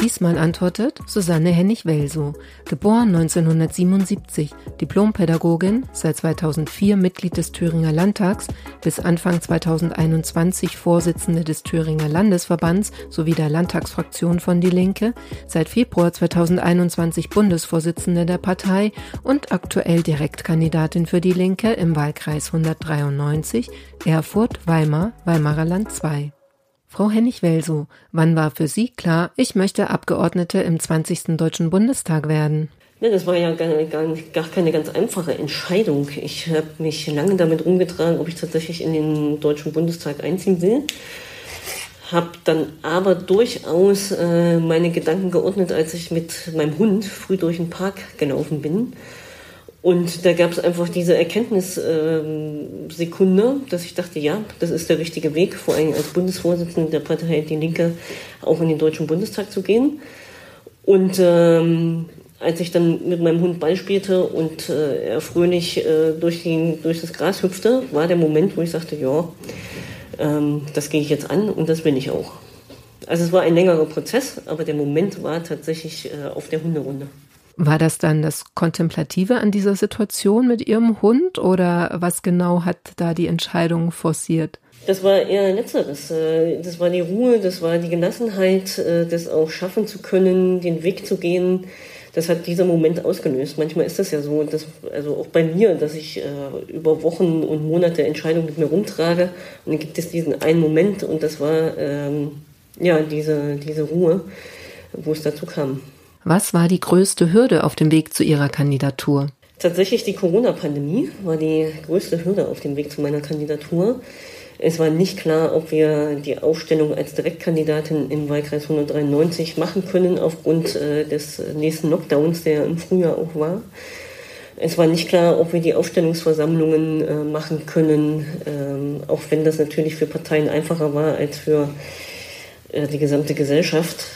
Diesmal antwortet Susanne Hennig-Welsow, geboren 1977, Diplompädagogin, seit 2004 Mitglied des Thüringer Landtags, bis Anfang 2021 Vorsitzende des Thüringer Landesverbands sowie der Landtagsfraktion von Die Linke, seit Februar 2021 Bundesvorsitzende der Partei und aktuell Direktkandidatin für Die Linke im Wahlkreis 193 Erfurt-Weimar, Weimarer Land 2. Frau Hennig-Welsow, wann war für Sie klar, ich möchte Abgeordnete im 20. Deutschen Bundestag werden? Ja, das war ja gar, gar, gar keine ganz einfache Entscheidung. Ich habe mich lange damit rumgetragen, ob ich tatsächlich in den Deutschen Bundestag einziehen will. Habe dann aber durchaus äh, meine Gedanken geordnet, als ich mit meinem Hund früh durch den Park gelaufen bin und da gab es einfach diese Erkenntnissekunde, ähm, dass ich dachte, ja, das ist der richtige Weg, vor allem als Bundesvorsitzende der Partei Die Linke auch in den Deutschen Bundestag zu gehen. Und ähm, als ich dann mit meinem Hund Ball spielte und äh, er fröhlich äh, durch, die, durch das Gras hüpfte, war der Moment, wo ich sagte, ja, ähm, das gehe ich jetzt an und das will ich auch. Also es war ein längerer Prozess, aber der Moment war tatsächlich äh, auf der Hunderunde. War das dann das Kontemplative an dieser Situation mit Ihrem Hund oder was genau hat da die Entscheidung forciert? Das war eher letzteres. Äh, das war die Ruhe, das war die Gelassenheit, äh, das auch schaffen zu können, den Weg zu gehen. Das hat dieser Moment ausgelöst. Manchmal ist das ja so, dass, also auch bei mir, dass ich äh, über Wochen und Monate Entscheidungen mit mir rumtrage und dann gibt es diesen einen Moment und das war ähm, ja diese, diese Ruhe, wo es dazu kam. Was war die größte Hürde auf dem Weg zu Ihrer Kandidatur? Tatsächlich die Corona-Pandemie war die größte Hürde auf dem Weg zu meiner Kandidatur. Es war nicht klar, ob wir die Aufstellung als Direktkandidatin im Wahlkreis 193 machen können aufgrund äh, des nächsten Lockdowns, der im Frühjahr auch war. Es war nicht klar, ob wir die Aufstellungsversammlungen äh, machen können, ähm, auch wenn das natürlich für Parteien einfacher war als für äh, die gesamte Gesellschaft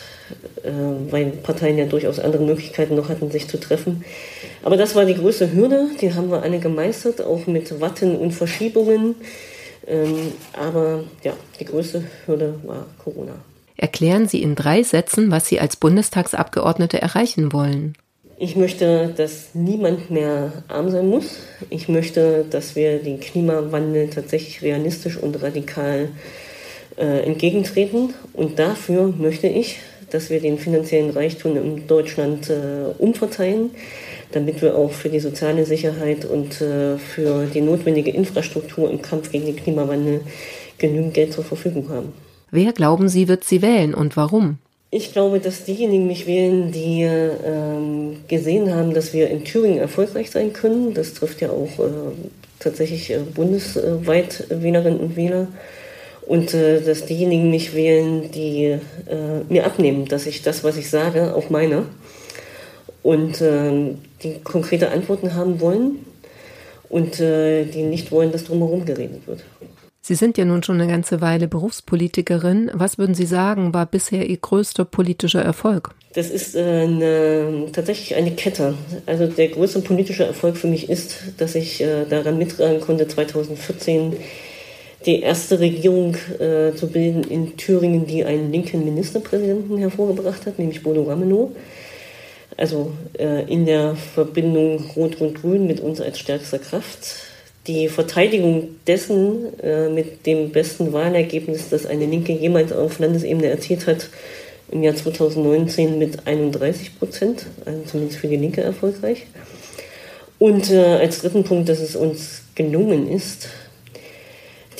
weil Parteien ja durchaus andere Möglichkeiten noch hatten, sich zu treffen. Aber das war die größte Hürde, die haben wir alle gemeistert, auch mit Watten und Verschiebungen. Ähm, aber ja, die größte Hürde war Corona. Erklären Sie in drei Sätzen, was Sie als Bundestagsabgeordnete erreichen wollen. Ich möchte, dass niemand mehr arm sein muss. Ich möchte, dass wir den Klimawandel tatsächlich realistisch und radikal äh, entgegentreten. Und dafür möchte ich, dass wir den finanziellen Reichtum in Deutschland äh, umverteilen, damit wir auch für die soziale Sicherheit und äh, für die notwendige Infrastruktur im Kampf gegen den Klimawandel genügend Geld zur Verfügung haben. Wer glauben Sie, wird sie wählen und warum? Ich glaube, dass diejenigen mich wählen, die ähm, gesehen haben, dass wir in Thüringen erfolgreich sein können. Das trifft ja auch äh, tatsächlich äh, bundesweit Wählerinnen und Wähler und äh, dass diejenigen mich wählen, die äh, mir abnehmen, dass ich das, was ich sage, auch meine und äh, die konkrete Antworten haben wollen und äh, die nicht wollen, dass drumherum geredet wird. Sie sind ja nun schon eine ganze Weile Berufspolitikerin. Was würden Sie sagen, war bisher Ihr größter politischer Erfolg? Das ist äh, eine, tatsächlich eine Kette. Also der größte politische Erfolg für mich ist, dass ich äh, daran mittragen konnte, 2014 die erste Regierung äh, zu bilden in Thüringen, die einen linken Ministerpräsidenten hervorgebracht hat, nämlich Bodo Ramelow. Also äh, in der Verbindung Rot-Rot-Grün mit uns als stärkster Kraft. Die Verteidigung dessen äh, mit dem besten Wahlergebnis, das eine Linke jemals auf Landesebene erzielt hat, im Jahr 2019 mit 31 Prozent, also zumindest für die Linke erfolgreich. Und äh, als dritten Punkt, dass es uns gelungen ist,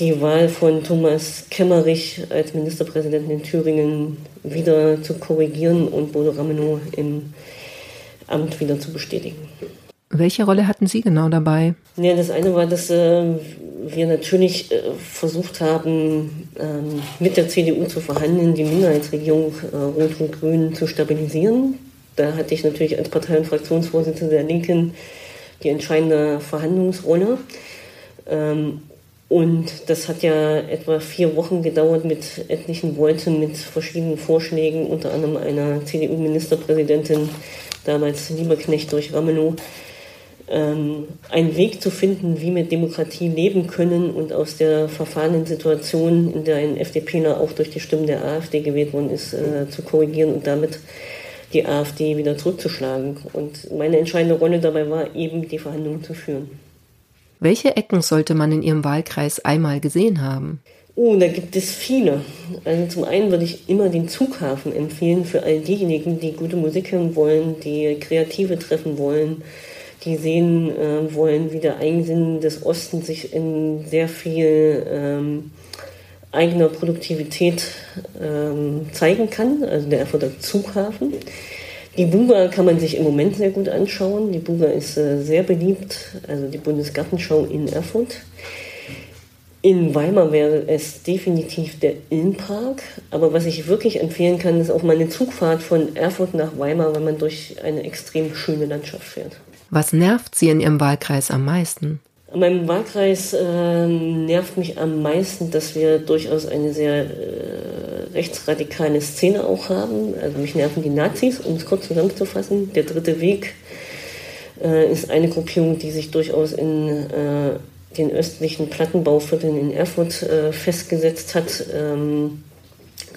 die Wahl von Thomas Kemmerich als Ministerpräsidenten in Thüringen wieder zu korrigieren und Bodo Ramelow im Amt wieder zu bestätigen. Welche Rolle hatten Sie genau dabei? Ja, das eine war, dass äh, wir natürlich äh, versucht haben, ähm, mit der CDU zu verhandeln, die Minderheitsregierung äh, Rot und Grün zu stabilisieren. Da hatte ich natürlich als Partei- und Fraktionsvorsitzende der Linken die entscheidende Verhandlungsrolle. Ähm, Und das hat ja etwa vier Wochen gedauert mit etlichen Worten, mit verschiedenen Vorschlägen, unter anderem einer CDU-Ministerpräsidentin, damals Lieberknecht durch Ramelow, ähm, einen Weg zu finden, wie wir Demokratie leben können und aus der verfahrenen Situation, in der ein FDPler auch durch die Stimmen der AfD gewählt worden ist, äh, zu korrigieren und damit die AfD wieder zurückzuschlagen. Und meine entscheidende Rolle dabei war eben, die Verhandlungen zu führen. Welche Ecken sollte man in Ihrem Wahlkreis einmal gesehen haben? Oh, da gibt es viele. Also zum einen würde ich immer den Zughafen empfehlen für all diejenigen, die gute Musik hören wollen, die Kreative treffen wollen, die sehen äh, wollen, wie der Eigensinn des Ostens sich in sehr viel ähm, eigener Produktivität ähm, zeigen kann, also der Erfurter Zughafen. Die Buga kann man sich im Moment sehr gut anschauen. Die Buga ist äh, sehr beliebt, also die Bundesgartenschau in Erfurt. In Weimar wäre es definitiv der Innenpark. Aber was ich wirklich empfehlen kann, ist auch mal eine Zugfahrt von Erfurt nach Weimar, wenn man durch eine extrem schöne Landschaft fährt. Was nervt Sie in Ihrem Wahlkreis am meisten? In meinem Wahlkreis äh, nervt mich am meisten, dass wir durchaus eine sehr äh, rechtsradikale Szene auch haben. Also mich nerven die Nazis, um es kurz zusammenzufassen. Der dritte Weg äh, ist eine Gruppierung, die sich durchaus in äh, den östlichen Plattenbauvierteln in Erfurt äh, festgesetzt hat, ähm,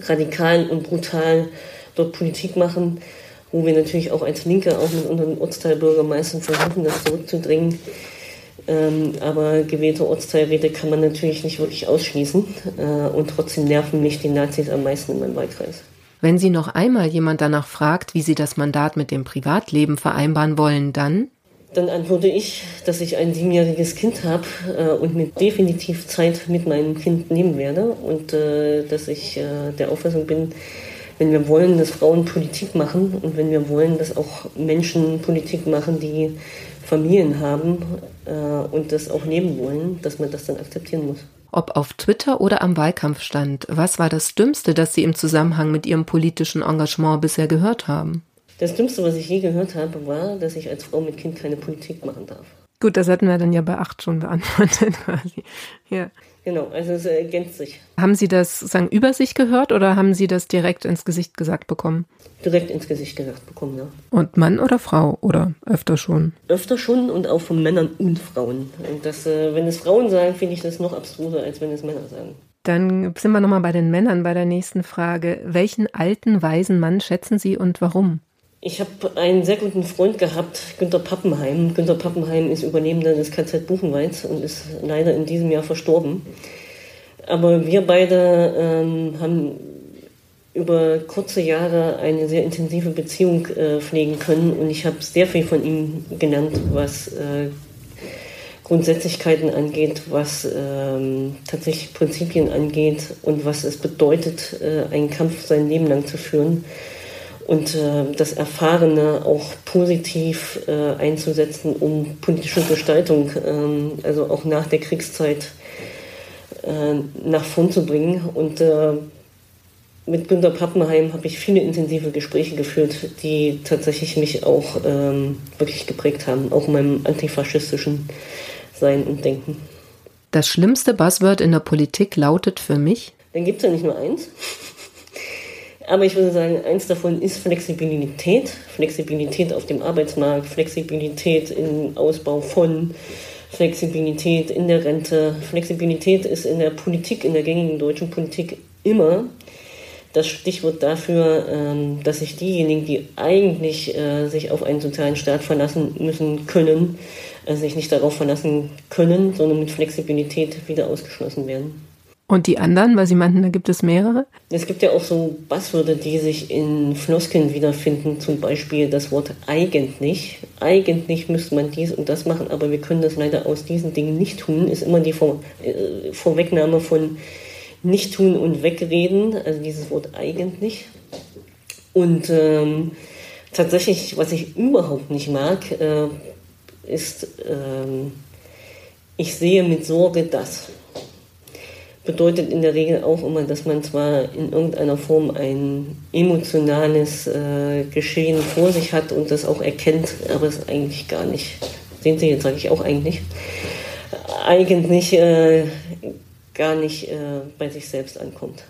radikal und brutal dort Politik machen, wo wir natürlich auch als Linke, auch mit unseren Ortsteilbürgermeistern versuchen, das zurückzudrängen. Ähm, aber gewählte Ortsteilräte kann man natürlich nicht wirklich ausschließen. Äh, und trotzdem nerven mich die Nazis am meisten in meinem Wahlkreis. Wenn Sie noch einmal jemand danach fragt, wie Sie das Mandat mit dem Privatleben vereinbaren wollen, dann? Dann antworte ich, dass ich ein siebenjähriges Kind habe äh, und mir definitiv Zeit mit meinem Kind nehmen werde und äh, dass ich äh, der Auffassung bin, wenn wir wollen, dass Frauen Politik machen und wenn wir wollen, dass auch Menschen Politik machen, die Familien haben äh, und das auch leben wollen, dass man das dann akzeptieren muss. Ob auf Twitter oder am Wahlkampfstand, was war das Dümmste, das Sie im Zusammenhang mit Ihrem politischen Engagement bisher gehört haben? Das Dümmste, was ich je gehört habe, war, dass ich als Frau mit Kind keine Politik machen darf. Gut, das hatten wir dann ja bei acht schon beantwortet quasi. Ja. Genau, also es ergänzt sich. Haben Sie das sagen über sich gehört oder haben Sie das direkt ins Gesicht gesagt bekommen? Direkt ins Gesicht gesagt bekommen, ja. Und Mann oder Frau oder öfter schon? Öfter schon und auch von Männern und Frauen. Und das, äh, wenn es Frauen sagen, finde ich das noch abstruser, als wenn es Männer sagen. Dann sind wir nochmal bei den Männern bei der nächsten Frage. Welchen alten, weisen Mann schätzen Sie und warum? Ich habe einen sehr guten Freund gehabt, Günter Pappenheim. Günter Pappenheim ist Überlebender des KZ Buchenwalds und ist leider in diesem Jahr verstorben. Aber wir beide ähm, haben über kurze Jahre eine sehr intensive Beziehung äh, pflegen können und ich habe sehr viel von ihm gelernt, was äh, Grundsätzlichkeiten angeht, was ähm, tatsächlich Prinzipien angeht und was es bedeutet, äh, einen Kampf sein Leben lang zu führen und äh, das Erfahrene auch positiv äh, einzusetzen, um politische Gestaltung, äh, also auch nach der Kriegszeit, äh, nach vorn zu bringen. Und äh, mit Günter Pappenheim habe ich viele intensive Gespräche geführt, die tatsächlich mich auch ähm, wirklich geprägt haben, auch in meinem antifaschistischen Sein und Denken. Das schlimmste Buzzword in der Politik lautet für mich? Dann gibt es ja nicht nur eins. Aber ich würde sagen, eins davon ist Flexibilität. Flexibilität auf dem Arbeitsmarkt, Flexibilität im Ausbau von, Flexibilität in der Rente. Flexibilität ist in der Politik, in der gängigen deutschen Politik immer das Stichwort dafür, ähm, dass sich diejenigen, die eigentlich äh, sich auf einen sozialen Staat verlassen müssen können, äh, sich nicht darauf verlassen können, sondern mit Flexibilität wieder ausgeschlossen werden. Und die anderen, weil Sie meinten, da gibt es mehrere? Es gibt ja auch so Buzzwörter, die sich in Floskeln wiederfinden, zum Beispiel das Wort eigentlich. Eigentlich müsste man dies und das machen, aber wir können das leider aus diesen Dingen nicht tun, ist immer die Vor äh, Vorwegnahme von nicht tun und wegreden, also dieses Wort eigentlich. Und ähm, tatsächlich, was ich überhaupt nicht mag, äh, ist, ähm, ich sehe mit Sorge das bedeutet in der Regel auch immer, dass man zwar in irgendeiner Form ein emotionales äh, Geschehen vor sich hat und das auch erkennt, aber es eigentlich gar nicht. Sehen Sie, jetzt sage ich auch eigentlich. Eigentlich äh, gar nicht äh, bei sich selbst ankommt.